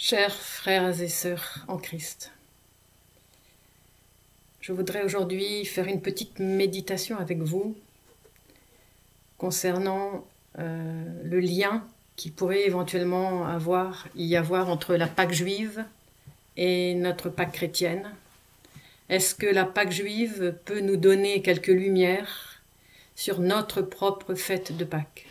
Chers frères et sœurs en Christ, je voudrais aujourd'hui faire une petite méditation avec vous concernant euh, le lien qui pourrait éventuellement y avoir entre la Pâque juive et notre Pâque chrétienne. Est-ce que la Pâque juive peut nous donner quelques lumières sur notre propre fête de Pâques?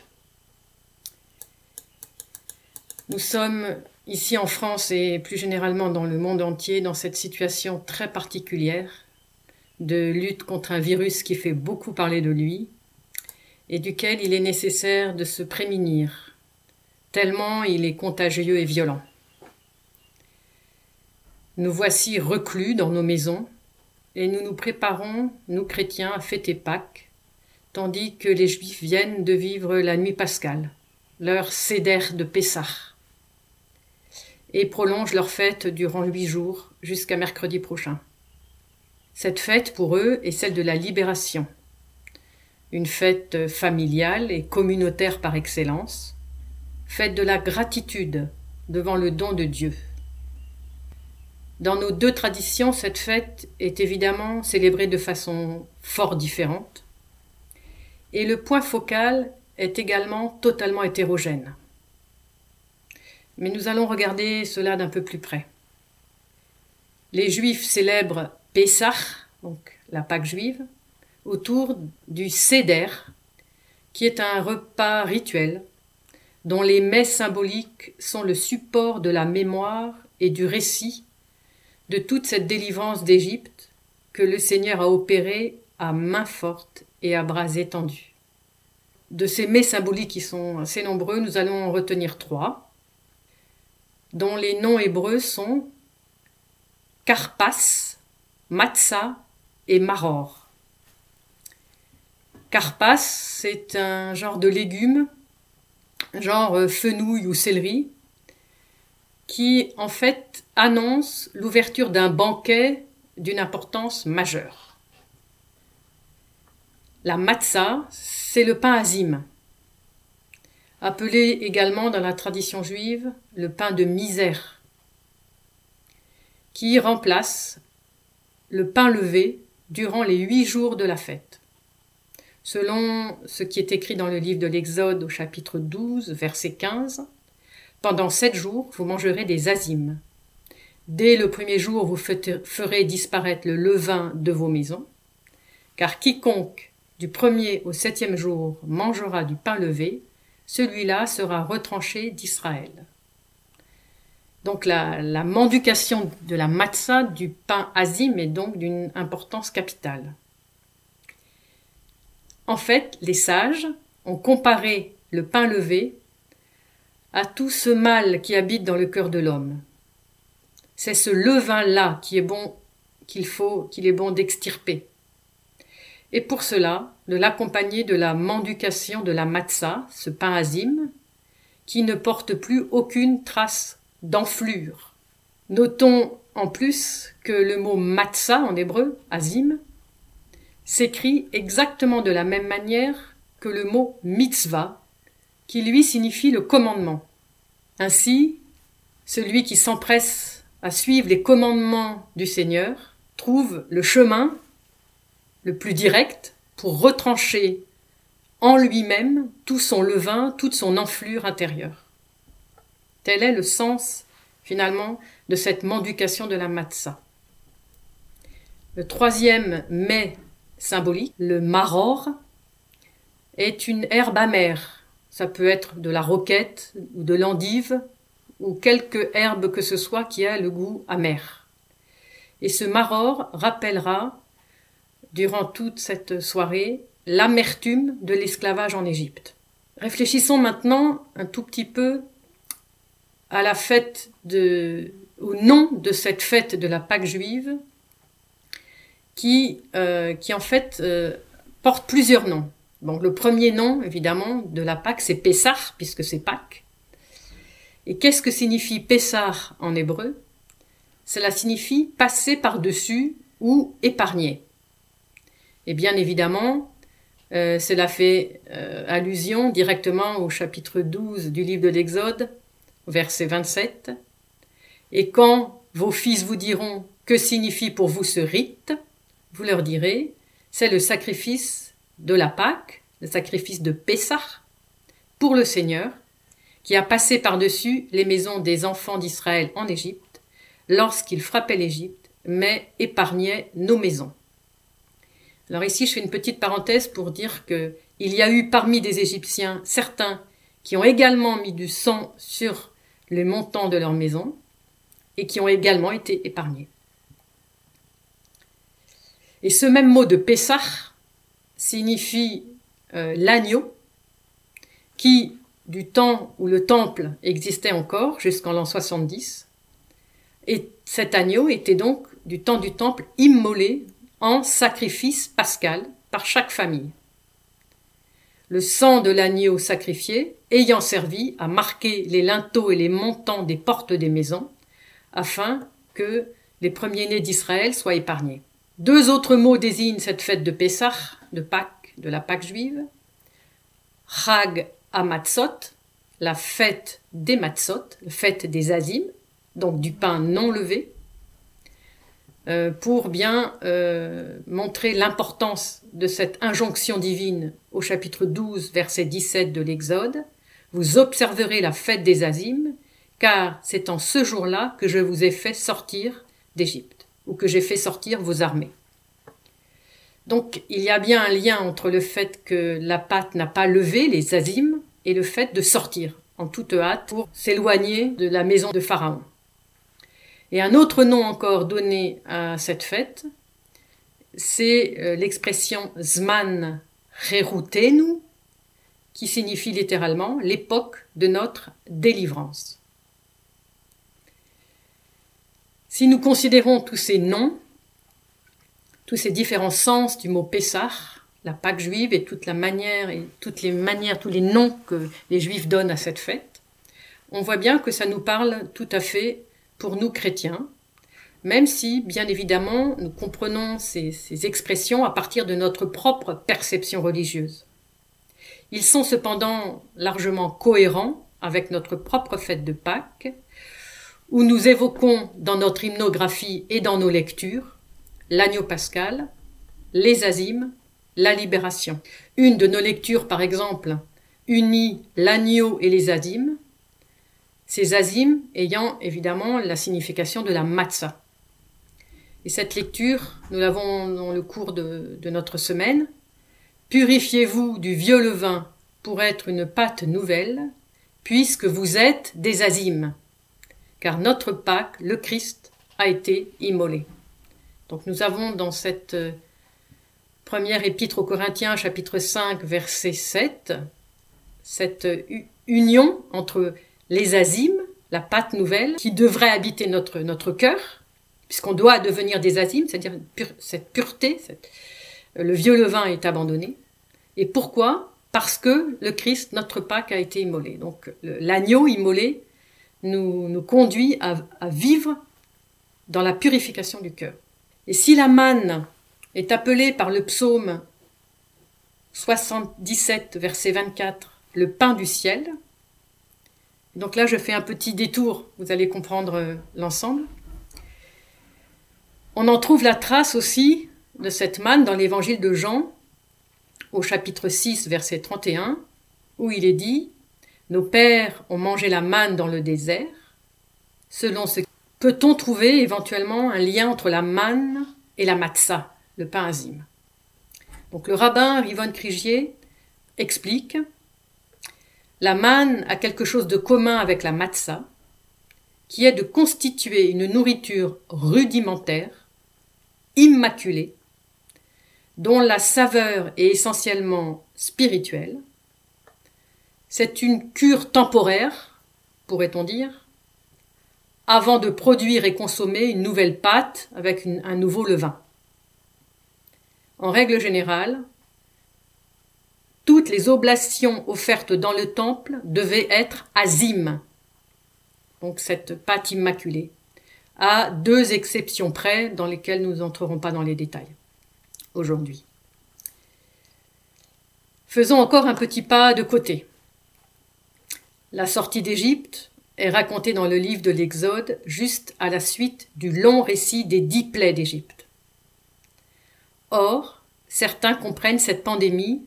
Nous sommes ici en France et plus généralement dans le monde entier dans cette situation très particulière de lutte contre un virus qui fait beaucoup parler de lui et duquel il est nécessaire de se prémunir, tellement il est contagieux et violent. Nous voici reclus dans nos maisons et nous nous préparons, nous chrétiens, à fêter Pâques, tandis que les Juifs viennent de vivre la nuit pascale, leur cédère de Pessah et prolongent leur fête durant huit jours jusqu'à mercredi prochain. Cette fête pour eux est celle de la libération, une fête familiale et communautaire par excellence, fête de la gratitude devant le don de Dieu. Dans nos deux traditions, cette fête est évidemment célébrée de façon fort différente, et le point focal est également totalement hétérogène. Mais nous allons regarder cela d'un peu plus près. Les Juifs célèbrent Pessah, donc la Pâque juive, autour du Seder, qui est un repas rituel dont les mets symboliques sont le support de la mémoire et du récit de toute cette délivrance d'Égypte que le Seigneur a opérée à main forte et à bras étendus. De ces mets symboliques qui sont assez nombreux, nous allons en retenir trois dont les noms hébreux sont Karpas, Matzah et Maror. Karpas, c'est un genre de légume, genre euh, fenouil ou céleri, qui en fait annonce l'ouverture d'un banquet d'une importance majeure. La matzah, c'est le pain azime, appelé également dans la tradition juive le pain de misère, qui remplace le pain levé durant les huit jours de la fête. Selon ce qui est écrit dans le livre de l'Exode au chapitre 12, verset 15, pendant sept jours, vous mangerez des azimes. Dès le premier jour, vous ferez disparaître le levain de vos maisons, car quiconque du premier au septième jour mangera du pain levé celui-là sera retranché d'Israël. Donc la, la, mendication de la matzah, du pain azim, est donc d'une importance capitale. En fait, les sages ont comparé le pain levé à tout ce mal qui habite dans le cœur de l'homme. C'est ce levain-là qui est bon qu'il faut, qu'il est bon d'extirper et pour cela de l'accompagner de la mendication de la matzah, ce pain azim, qui ne porte plus aucune trace d'enflure. Notons en plus que le mot matzah en hébreu, azim, s'écrit exactement de la même manière que le mot mitzvah, qui lui signifie le commandement. Ainsi, celui qui s'empresse à suivre les commandements du Seigneur trouve le chemin le plus direct pour retrancher en lui-même tout son levain, toute son enflure intérieure. Tel est le sens, finalement, de cette mendication de la matzah. Le troisième mets symbolique, le maror, est une herbe amère. Ça peut être de la roquette ou de l'endive ou quelque herbe que ce soit qui a le goût amer. Et ce maror rappellera durant toute cette soirée l'amertume de l'esclavage en Égypte. Réfléchissons maintenant un tout petit peu à la fête de, au nom de cette fête de la Pâque juive, qui, euh, qui en fait euh, porte plusieurs noms. Donc le premier nom, évidemment, de la Pâque, c'est Pessah, puisque c'est Pâque. Et qu'est-ce que signifie Pessah en hébreu? Cela signifie passer par-dessus ou épargner. Et bien évidemment, euh, cela fait euh, allusion directement au chapitre 12 du livre de l'Exode, verset 27, Et quand vos fils vous diront que signifie pour vous ce rite, vous leur direz c'est le sacrifice de la Pâque, le sacrifice de Pessah, pour le Seigneur, qui a passé par-dessus les maisons des enfants d'Israël en Égypte, lorsqu'il frappait l'Égypte, mais épargnait nos maisons. Alors ici, je fais une petite parenthèse pour dire que il y a eu parmi des Égyptiens certains qui ont également mis du sang sur les montants de leur maison et qui ont également été épargnés. Et ce même mot de Pessah signifie euh, l'agneau qui, du temps où le temple existait encore, jusqu'en l'an 70, et cet agneau était donc, du temps du temple, immolé en sacrifice pascal par chaque famille. Le sang de l'agneau sacrifié ayant servi à marquer les linteaux et les montants des portes des maisons, afin que les premiers-nés d'Israël soient épargnés. Deux autres mots désignent cette fête de Pessah, de Pâques, de la Pâque juive. Chag Amatzot, la fête des Matzot, la fête des Azim, donc du pain non levé, euh, pour bien euh, montrer l'importance de cette injonction divine au chapitre 12, verset 17 de l'Exode. Vous observerez la fête des Azim, car c'est en ce jour-là que je vous ai fait sortir d'Égypte, ou que j'ai fait sortir vos armées. Donc il y a bien un lien entre le fait que la pâte n'a pas levé les Azim et le fait de sortir en toute hâte pour s'éloigner de la maison de Pharaon. Et un autre nom encore donné à cette fête, c'est euh, l'expression Zman Cherutenu, qui signifie littéralement l'époque de notre délivrance. Si nous considérons tous ces noms, tous ces différents sens du mot Pessah, la Pâque juive et toutes les manières, tous les noms que les Juifs donnent à cette fête, on voit bien que ça nous parle tout à fait pour nous chrétiens, même si, bien évidemment, nous comprenons ces, expressions à partir de notre propre perception religieuse. Ils sont cependant largement cohérents avec notre propre fête de Pâques, où nous évoquons dans notre hymnographie et dans nos lectures l'agneau pascal, les azimes, la libération. Une de nos lectures, par exemple, unit l'agneau et les azimes, ces azim ayant évidemment la signification de la matzah. Et cette lecture, nous l'avons dans le cours de, notre semaine. Purifiez-vous du vieux levain pour être une pâte nouvelle, puisque vous êtes des azimes, car notre Pâque, le Christ, a été immolé. Donc nous avons dans cette euh, première épître aux Corinthiens, chapitre 5, verset 7, cette union entre les azimes, la pâte nouvelle, qui devrait habiter notre, notre cœur, puisqu'on doit devenir des azimes, c'est-à-dire cette pureté, le vieux levain est abandonné. Et pourquoi? Parce que le Christ, notre Pâque, a été immolé. Donc l'agneau immolé nous, nous conduit à, à vivre dans la purification du cœur. Et si la manne est appelée par le psaume 77, verset 24, le pain du ciel, donc là, je fais un petit détour, vous allez comprendre euh, l'ensemble. On en trouve la trace aussi de cette manne dans l'évangile de Jean, au chapitre 6, verset 31, où il est dit Nos pères ont mangé la manne dans le désert. Selon ce peut-on trouver éventuellement un lien entre la manne et la matzah, le pain azim? Donc le rabbin Rivon Krigier explique la manne a quelque chose de commun avec la matzah, qui est de constituer une nourriture rudimentaire, immaculée, dont la saveur est essentiellement spirituelle. C'est une cure temporaire, pourrait-on dire, avant de produire et consommer une nouvelle pâte avec un nouveau levain. En règle générale, toutes les oblations offertes dans le temple devaient être azim, donc cette pâte immaculée, à deux exceptions près dans lesquelles nous n'entrerons pas dans les détails aujourd'hui. Faisons encore un petit pas de côté. La sortie d'Égypte est raconté dans le livre de l'Exode juste à la suite du long récit des dix plaies d'Égypte. Or, certains comprennent cette pandémie,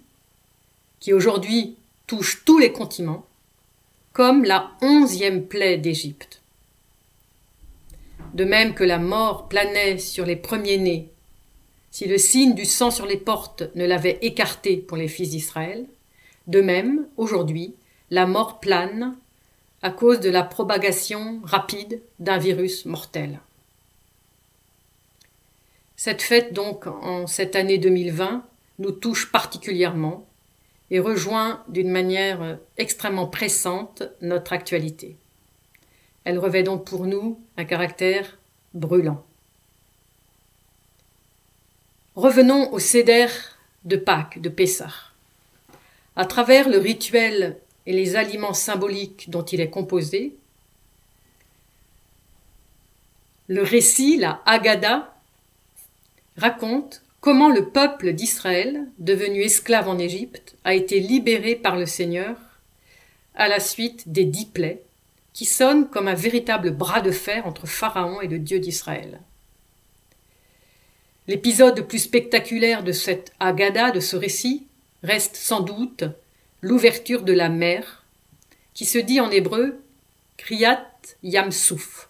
qui aujourd'hui touche tous les continents, comme la onzième plaie d'Égypte. De même que la mort planait sur les premiers-nés, si le signe du sang sur les portes ne l'avait écarté pour les fils d'Israël, de même, aujourd'hui, la mort plane à cause de la propagation rapide d'un virus mortel. Cette fête, donc, en cette année 2020, nous touche particulièrement et rejoint d'une manière extrêmement pressante notre actualité. Elle revêt donc pour nous un caractère brûlant. Revenons au Seder de Pâques, de Pessah. À travers le rituel et les aliments symboliques dont il est composé, le récit, la Haggadah, raconte comment le peuple d'Israël, devenu esclave en Égypte, a été libéré par le Seigneur à la suite des dix plaies, qui sonnent comme un véritable bras de fer entre Pharaon et le Dieu d'Israël. L'épisode le plus spectaculaire de cette Haggadah, de ce récit, reste sans doute l'ouverture de la mer, qui se dit en hébreu Kriyat Yamsouf.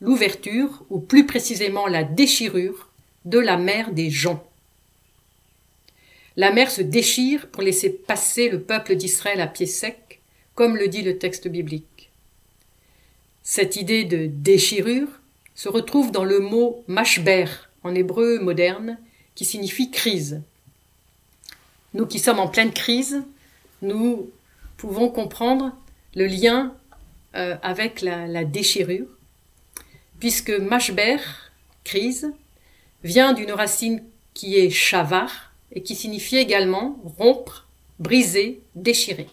L'ouverture, ou plus précisément la déchirure, de la mer des gens. La mer se déchire pour laisser passer le peuple d'Israël à pied sec, comme le dit le texte biblique. Cette idée de déchirure se retrouve dans le mot mashber en hébreu moderne, qui signifie crise. Nous qui sommes en pleine crise, nous pouvons comprendre le lien euh, avec la, déchirure, puisque mashber, crise, vient d'une racine qui est shavar et qui signifie également rompre, briser, déchirer.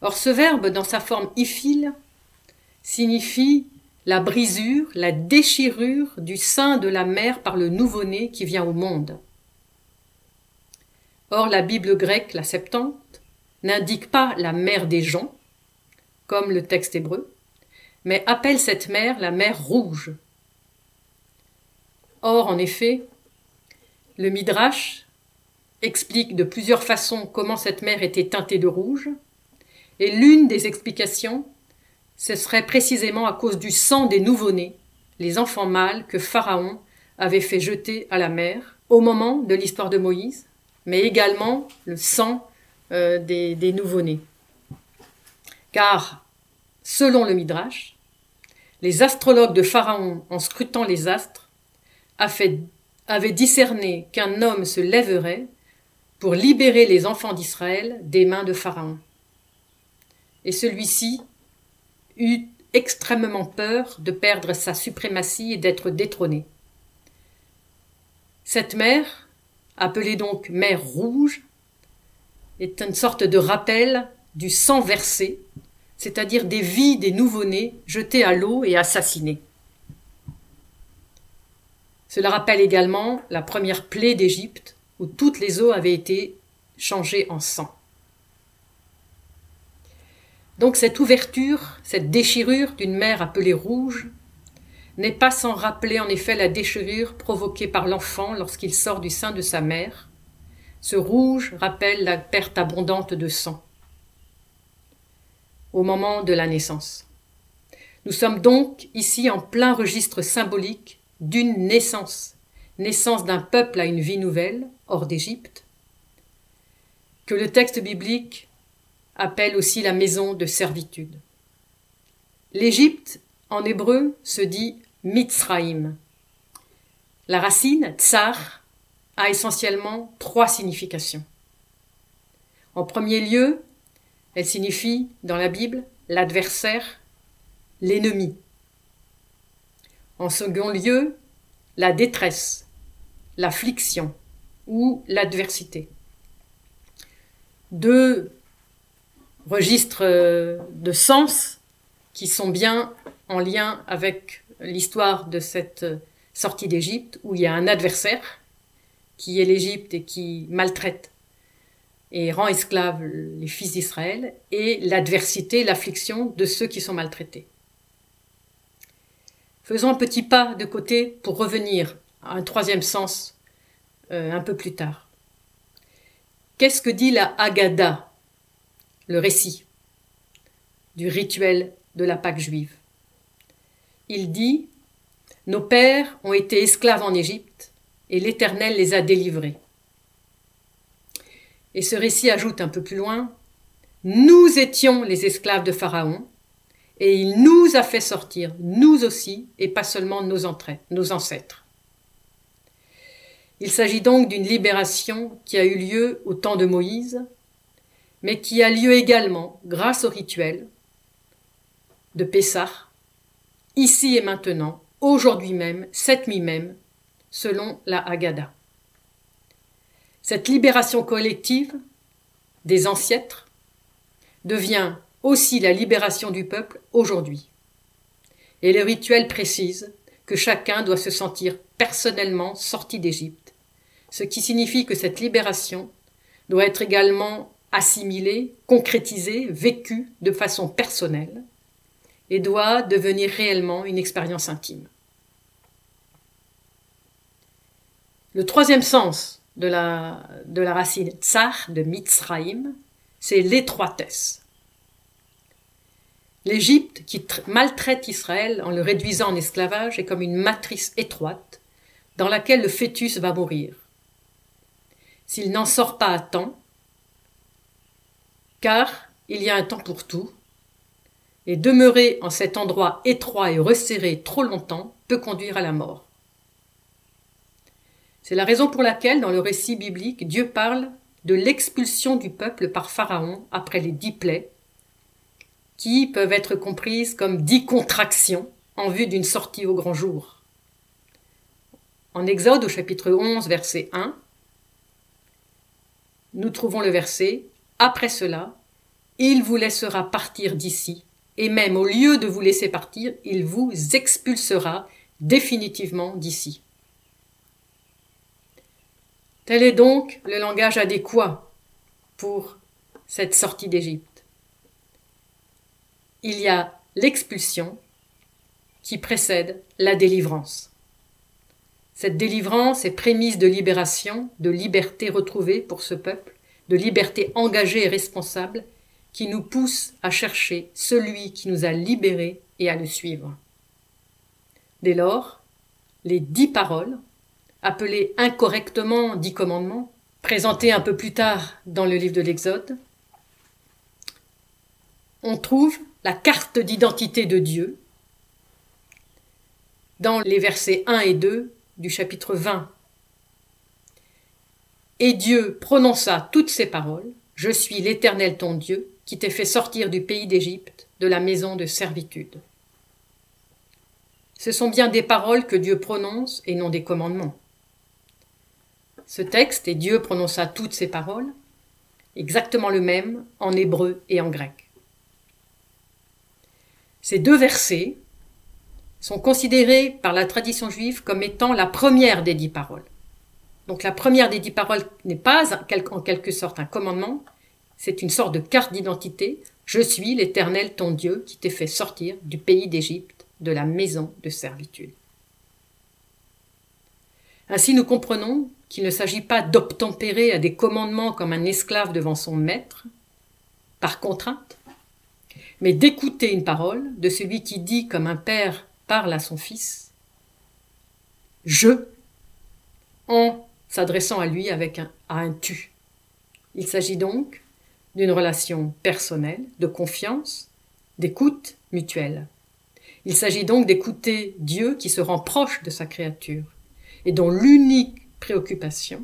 Or ce verbe, dans sa forme ifil, signifie la brisure, la déchirure du sein de la mère par le nouveau-né qui vient au monde. Or, la Bible grecque, la Septante, n'indique pas la mère des gens, comme le texte hébreu, mais appelle cette mer la mer rouge. Or, en effet, le Midrash explique de plusieurs façons comment cette mer était teintée de rouge, et l'une des explications, ce serait précisément à cause du sang des nouveau-nés, les enfants mâles que Pharaon avait fait jeter à la mer au moment de l'histoire de Moïse, mais également le sang euh, des, des nouveau-nés. Car, selon le Midrash, les astrologues de Pharaon, en scrutant les astres, avaient discerné qu'un homme se lèverait pour libérer les enfants d'Israël des mains de Pharaon. Et celui-ci eut extrêmement peur de perdre sa suprématie et d'être détrôné. Cette mère, appelée donc mer rouge, est une sorte de rappel du sang versé, c'est-à-dire des vies des nouveau-nés jetés à l'eau et assassinés. Cela rappelle également la première plaie d'Égypte, où toutes les eaux avaient été changées en sang. Donc cette ouverture, cette déchirure d'une mer appelée rouge, n'est pas sans rappeler en effet la déchirure provoquée par l'enfant lorsqu'il sort du sein de sa mère. Ce rouge rappelle la perte abondante de sang au moment de la naissance. Nous sommes donc ici en plein registre symbolique d'une naissance, naissance d'un peuple à une vie nouvelle, hors d'Égypte, que le texte biblique appelle aussi la maison de servitude. L'Égypte en hébreu se dit Mitzraïm. La racine tsar a essentiellement trois significations. En premier lieu, elle signifie dans la Bible l'adversaire, l'ennemi. En second lieu, la détresse, l'affliction ou l'adversité. Deux registres de sens qui sont bien en lien avec l'histoire de cette sortie d'Égypte, où il y a un adversaire, qui est l'Égypte et qui maltraite et rend esclaves les fils d'Israël, et l'adversité, l'affliction de ceux qui sont maltraités. Faisons un petit pas de côté pour revenir à un troisième sens euh, un peu plus tard. Qu'est-ce que dit la Haggadah, le récit du rituel de la Pâque juive? Il dit Nos pères ont été esclaves en Égypte et l'Éternel les a délivrés. Et ce récit ajoute un peu plus loin Nous étions les esclaves de Pharaon, et il nous a fait sortir, nous aussi, et pas seulement nos, nos ancêtres. Il s'agit donc d'une libération qui a eu lieu au temps de Moïse, mais qui a lieu également grâce au rituel de Pessah, ici et maintenant, aujourd'hui même, cette nuit même, selon la Haggadah. Cette libération collective des ancêtres devient aussi la libération du peuple aujourd'hui. Et le rituel précise que chacun doit se sentir personnellement sorti d'Égypte, ce qui signifie que cette libération doit être également assimilée, concrétisée, vécue de façon personnelle et doit devenir réellement une expérience intime. Le troisième sens de la, racine tsar de Mitzraïm, c'est l'étroitesse. L'Égypte, qui maltraite Israël en le réduisant en esclavage, est comme une matrice étroite dans laquelle le fœtus va mourir. S'il n'en sort pas à temps, car il y a un temps pour tout, et demeurer en cet endroit étroit et resserré trop longtemps peut conduire à la mort. C'est la raison pour laquelle, dans le récit biblique, Dieu parle de l'expulsion du peuple par Pharaon après les dix plaies, qui peuvent être comprises comme dix contractions en vue d'une sortie au grand jour. En Exode au chapitre 11, verset 1, nous trouvons le verset Après cela, il vous laissera partir d'ici, et même au lieu de vous laisser partir, il vous expulsera définitivement d'ici. Tel est donc le langage adéquat pour cette sortie d'Égypte. Il y a l'expulsion qui précède la délivrance. Cette délivrance est prémisse de libération, de liberté retrouvée pour ce peuple, de liberté engagée et responsable qui nous pousse à chercher celui qui nous a libérés et à le suivre. Dès lors, les dix paroles appelé incorrectement dix commandements, présenté un peu plus tard dans le livre de l'Exode, on trouve la carte d'identité de Dieu dans les versets 1 et 2 du chapitre 20. Et Dieu prononça toutes ces paroles, Je suis l'Éternel ton Dieu, qui t'ai fait sortir du pays d'Égypte, de la maison de servitude. Ce sont bien des paroles que Dieu prononce et non des commandements ce texte, et Dieu prononça toutes ces paroles, exactement le même en hébreu et en grec. Ces deux versets sont considérés par la tradition juive comme étant la première des dix paroles. Donc la première des dix paroles n'est pas en quelque sorte un commandement, c'est une sorte de carte d'identité. Je suis l'Éternel ton Dieu qui t'ai fait sortir du pays d'Égypte, de la maison de servitude. Ainsi nous comprenons qu'il ne s'agit pas d'obtempérer à des commandements comme un esclave devant son maître, par contrainte, mais d'écouter une parole de celui qui dit comme un père parle à son fils, je, en s'adressant à lui avec un, tu. Il s'agit donc d'une relation personnelle, de confiance, d'écoute mutuelle. Il s'agit donc d'écouter Dieu qui se rend proche de sa créature et dont l'unique préoccupation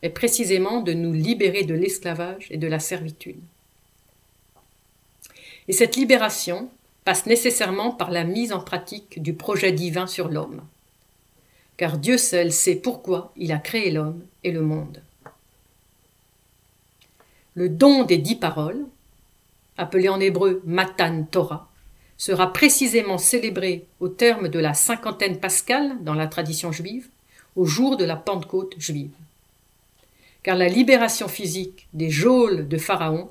est précisément de nous libérer de l'esclavage et de la servitude. Et cette libération passe nécessairement par la mise en pratique du projet divin sur l'homme, car Dieu seul sait pourquoi il a créé l'homme et le monde. Le don des dix paroles, appelé en hébreu Matan Torah, sera précisément célébré au terme de la cinquantaine pascale dans la tradition juive, au jour de la Pentecôte juive. car la libération physique des geôles de Pharaon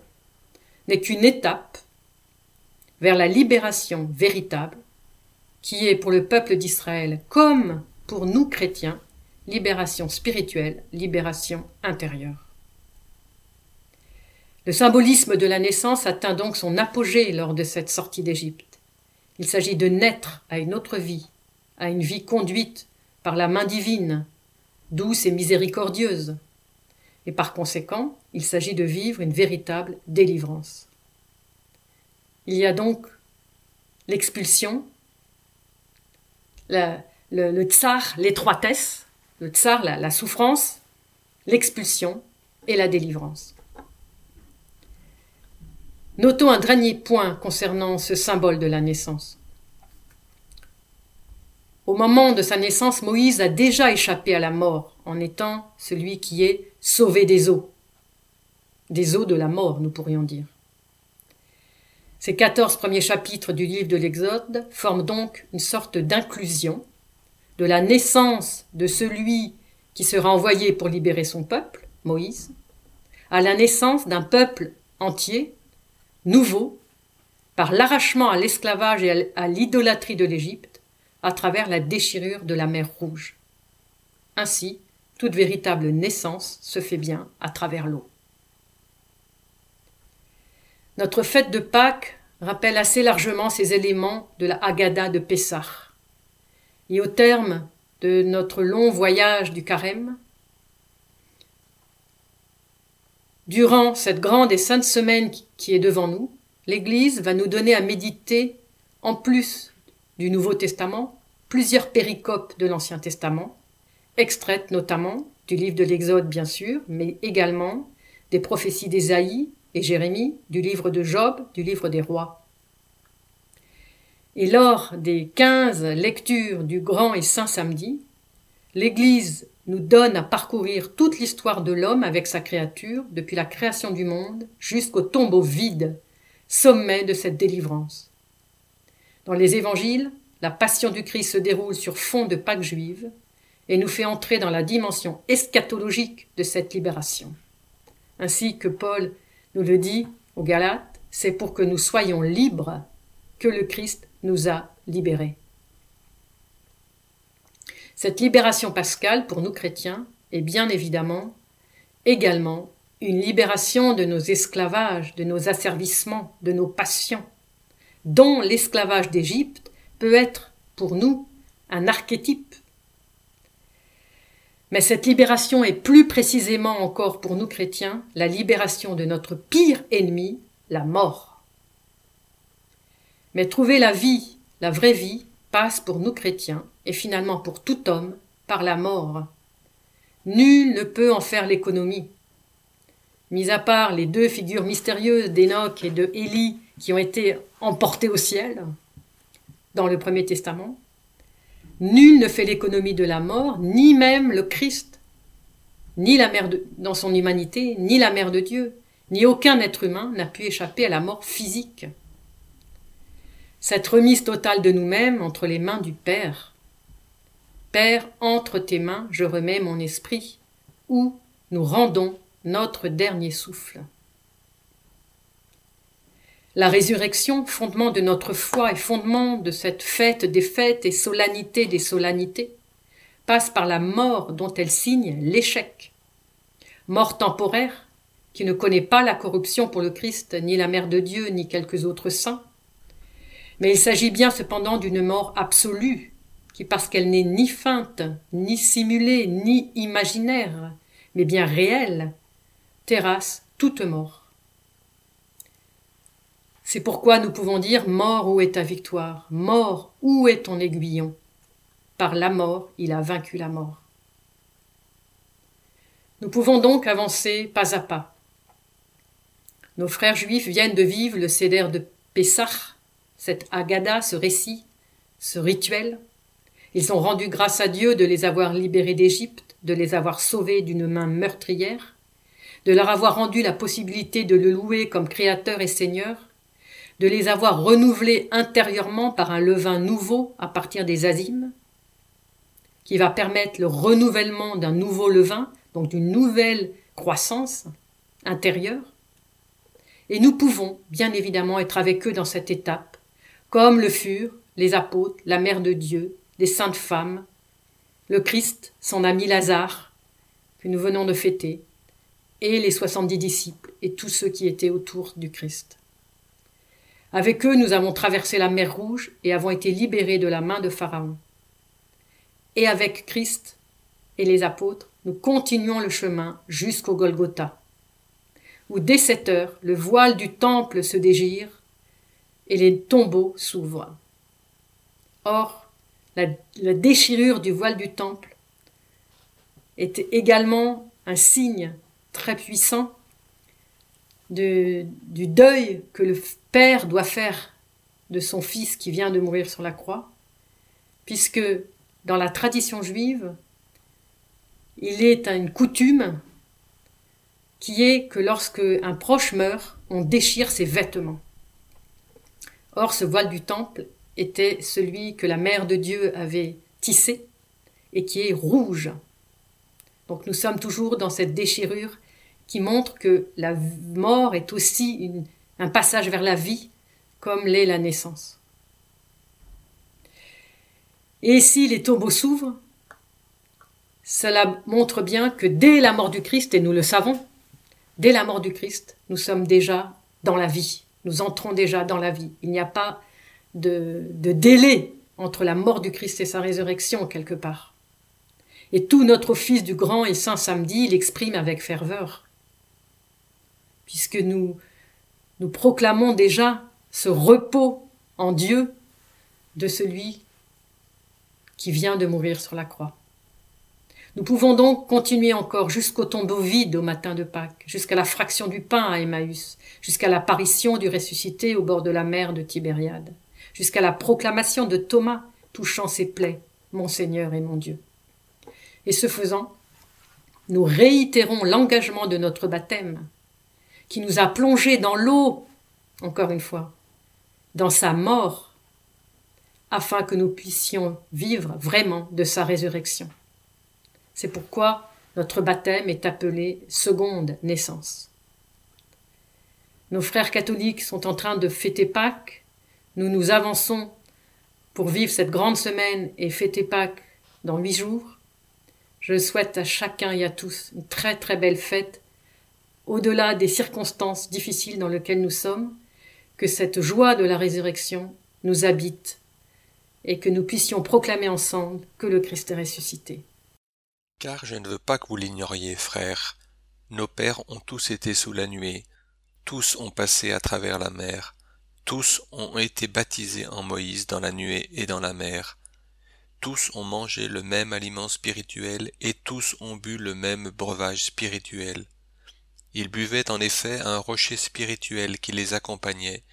n'est qu'une étape vers la libération véritable, qui est pour le peuple d'Israël comme pour nous chrétiens, libération spirituelle, libération intérieure. Le symbolisme de la naissance atteint donc son apogée lors de cette sortie d'Égypte. Il s'agit de naître à une autre vie, à une vie conduite par la main divine, douce et miséricordieuse. Et par conséquent, il s'agit de vivre une véritable délivrance. Il y a donc l'expulsion, le, tsar, l'étroitesse, le tsar, la souffrance, l'expulsion et la délivrance. Notons un dernier point concernant ce symbole de la naissance. Au moment de sa naissance, Moïse a déjà échappé à la mort en étant celui qui est sauvé des eaux. Des eaux de la mort, nous pourrions dire. Ces quatorze premiers chapitres du livre de l'Exode forment donc une sorte d'inclusion de la naissance de celui qui sera envoyé pour libérer son peuple, Moïse, à la naissance d'un peuple entier nouveau par l'arrachement à l'esclavage et à l'idolâtrie de l'Égypte à travers la déchirure de la mer Rouge. Ainsi, toute véritable naissance se fait bien à travers l'eau. Notre fête de Pâques rappelle assez largement ces éléments de la Haggadah de Pessah. Et au terme de notre long voyage du Carême, Durant cette grande et sainte semaine qui est devant nous, l'Église va nous donner à méditer, en plus du Nouveau Testament, plusieurs péricopes de l'Ancien Testament, extraites notamment du livre de l'Exode bien sûr, mais également des prophéties d'Ésaïe et Jérémie, du livre de Job, du livre des rois. Et lors des quinze lectures du Grand et Saint Samedi, l'Église nous donne à parcourir toute l'histoire de l'homme avec sa créature, depuis la création du monde jusqu'au tombeau vide, sommet de cette délivrance. Dans les évangiles, la passion du Christ se déroule sur fond de Pâques juive et nous fait entrer dans la dimension eschatologique de cette libération. Ainsi que Paul nous le dit aux Galates, c'est pour que nous soyons libres que le Christ nous a libérés. Cette libération pascale, pour nous chrétiens, est bien évidemment également une libération de nos esclavages, de nos asservissements, de nos passions, dont l'esclavage d'Égypte peut être pour nous un archétype. Mais cette libération est plus précisément encore pour nous chrétiens la libération de notre pire ennemi, la mort. Mais trouver la vie, la vraie vie, passe pour nous chrétiens, et finalement pour tout homme, par la mort. Nul ne peut en faire l'économie. Mis à part les deux figures mystérieuses d'Enoch et de Élie qui ont été emportées au ciel dans le Premier Testament, nul ne fait l'économie de la mort, ni même le Christ, ni la mère de, dans son humanité, ni la mère de Dieu, ni aucun être humain n'a pu échapper à la mort physique. Cette remise totale de nous-mêmes entre les mains du Père. Père, entre tes mains, je remets mon esprit, où nous rendons notre dernier souffle. La résurrection, fondement de notre foi et fondement de cette fête des fêtes et solennité des solennités, passe par la mort dont elle signe l'échec. Mort temporaire, qui ne connaît pas la corruption pour le Christ, ni la Mère de Dieu, ni quelques autres saints, mais il s'agit bien cependant d'une mort absolue, qui parce qu'elle n'est ni feinte, ni simulée, ni imaginaire, mais bien réelle, terrasse toute mort. C'est pourquoi nous pouvons dire Mort, où est ta victoire Mort, où est ton aiguillon Par la mort, il a vaincu la mort. Nous pouvons donc avancer pas à pas. Nos frères juifs viennent de vivre le céder de Pessah, cette agada, ce récit, ce rituel. Ils ont rendu grâce à Dieu de les avoir libérés d'Égypte, de les avoir sauvés d'une main meurtrière, de leur avoir rendu la possibilité de le louer comme créateur et seigneur, de les avoir renouvelés intérieurement par un levain nouveau à partir des azimes, qui va permettre le renouvellement d'un nouveau levain, donc d'une nouvelle croissance intérieure. Et nous pouvons, bien évidemment, être avec eux dans cette étape, comme le furent les apôtres, la Mère de Dieu, les saintes femmes, le Christ, son ami Lazare, que nous venons de fêter, et les soixante-dix disciples et tous ceux qui étaient autour du Christ. Avec eux, nous avons traversé la mer Rouge et avons été libérés de la main de Pharaon. Et avec Christ et les apôtres, nous continuons le chemin jusqu'au Golgotha, où dès sept heures, le voile du temple se dégire et les tombeaux s'ouvrent. Or, la, la, déchirure du voile du temple est également un signe très puissant du deuil que le père doit faire de son fils qui vient de mourir sur la croix, puisque dans la tradition juive, il est une coutume qui est que lorsque un proche meurt, on déchire ses vêtements. Or, ce voile du temple était celui que la mère de Dieu avait tissé et qui est rouge. Donc nous sommes toujours dans cette déchirure qui montre que la mort est aussi un passage vers la vie, comme l'est la naissance. Et si les tombeaux s'ouvrent, cela montre bien que dès la mort du Christ, et nous le savons, dès la mort du Christ, nous sommes déjà dans la vie, nous entrons déjà dans la vie. Il n'y a pas de, délai entre la mort du Christ et sa résurrection quelque part. Et tout notre office du grand et saint samedi l'exprime avec ferveur puisque nous, nous proclamons déjà ce repos en Dieu de celui qui vient de mourir sur la croix. Nous pouvons donc continuer encore jusqu'au tombeau vide au matin de Pâques, jusqu'à la fraction du pain à Emmaüs, jusqu'à l'apparition du ressuscité au bord de la mer de Tibériade, jusqu'à la proclamation de Thomas touchant ses plaies, mon Seigneur et mon Dieu. Et ce faisant, nous réitérons l'engagement de notre baptême, qui nous a plongés dans l'eau, encore une fois, dans sa mort, afin que nous puissions vivre vraiment de sa résurrection. C'est pourquoi notre baptême est appelé seconde naissance. Nos frères catholiques sont en train de fêter Pâques, nous nous avançons pour vivre cette grande semaine et fêter Pâques dans huit jours. Je souhaite à chacun et à tous une très très belle fête au-delà des circonstances difficiles dans lesquelles nous sommes, que cette joie de la résurrection nous habite et que nous puissions proclamer ensemble que le Christ est ressuscité. Car je ne veux pas que vous l'ignoriez, frères. Nos pères ont tous été sous la nuée, tous ont passé à travers la mer, tous ont été baptisés en Moïse dans la nuée et dans la mer. Tous ont mangé le même aliment spirituel et tous ont bu le même breuvage spirituel. Ils buvaient en effet un rocher spirituel qui les accompagnait,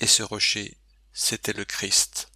et ce rocher, c'était le Christ.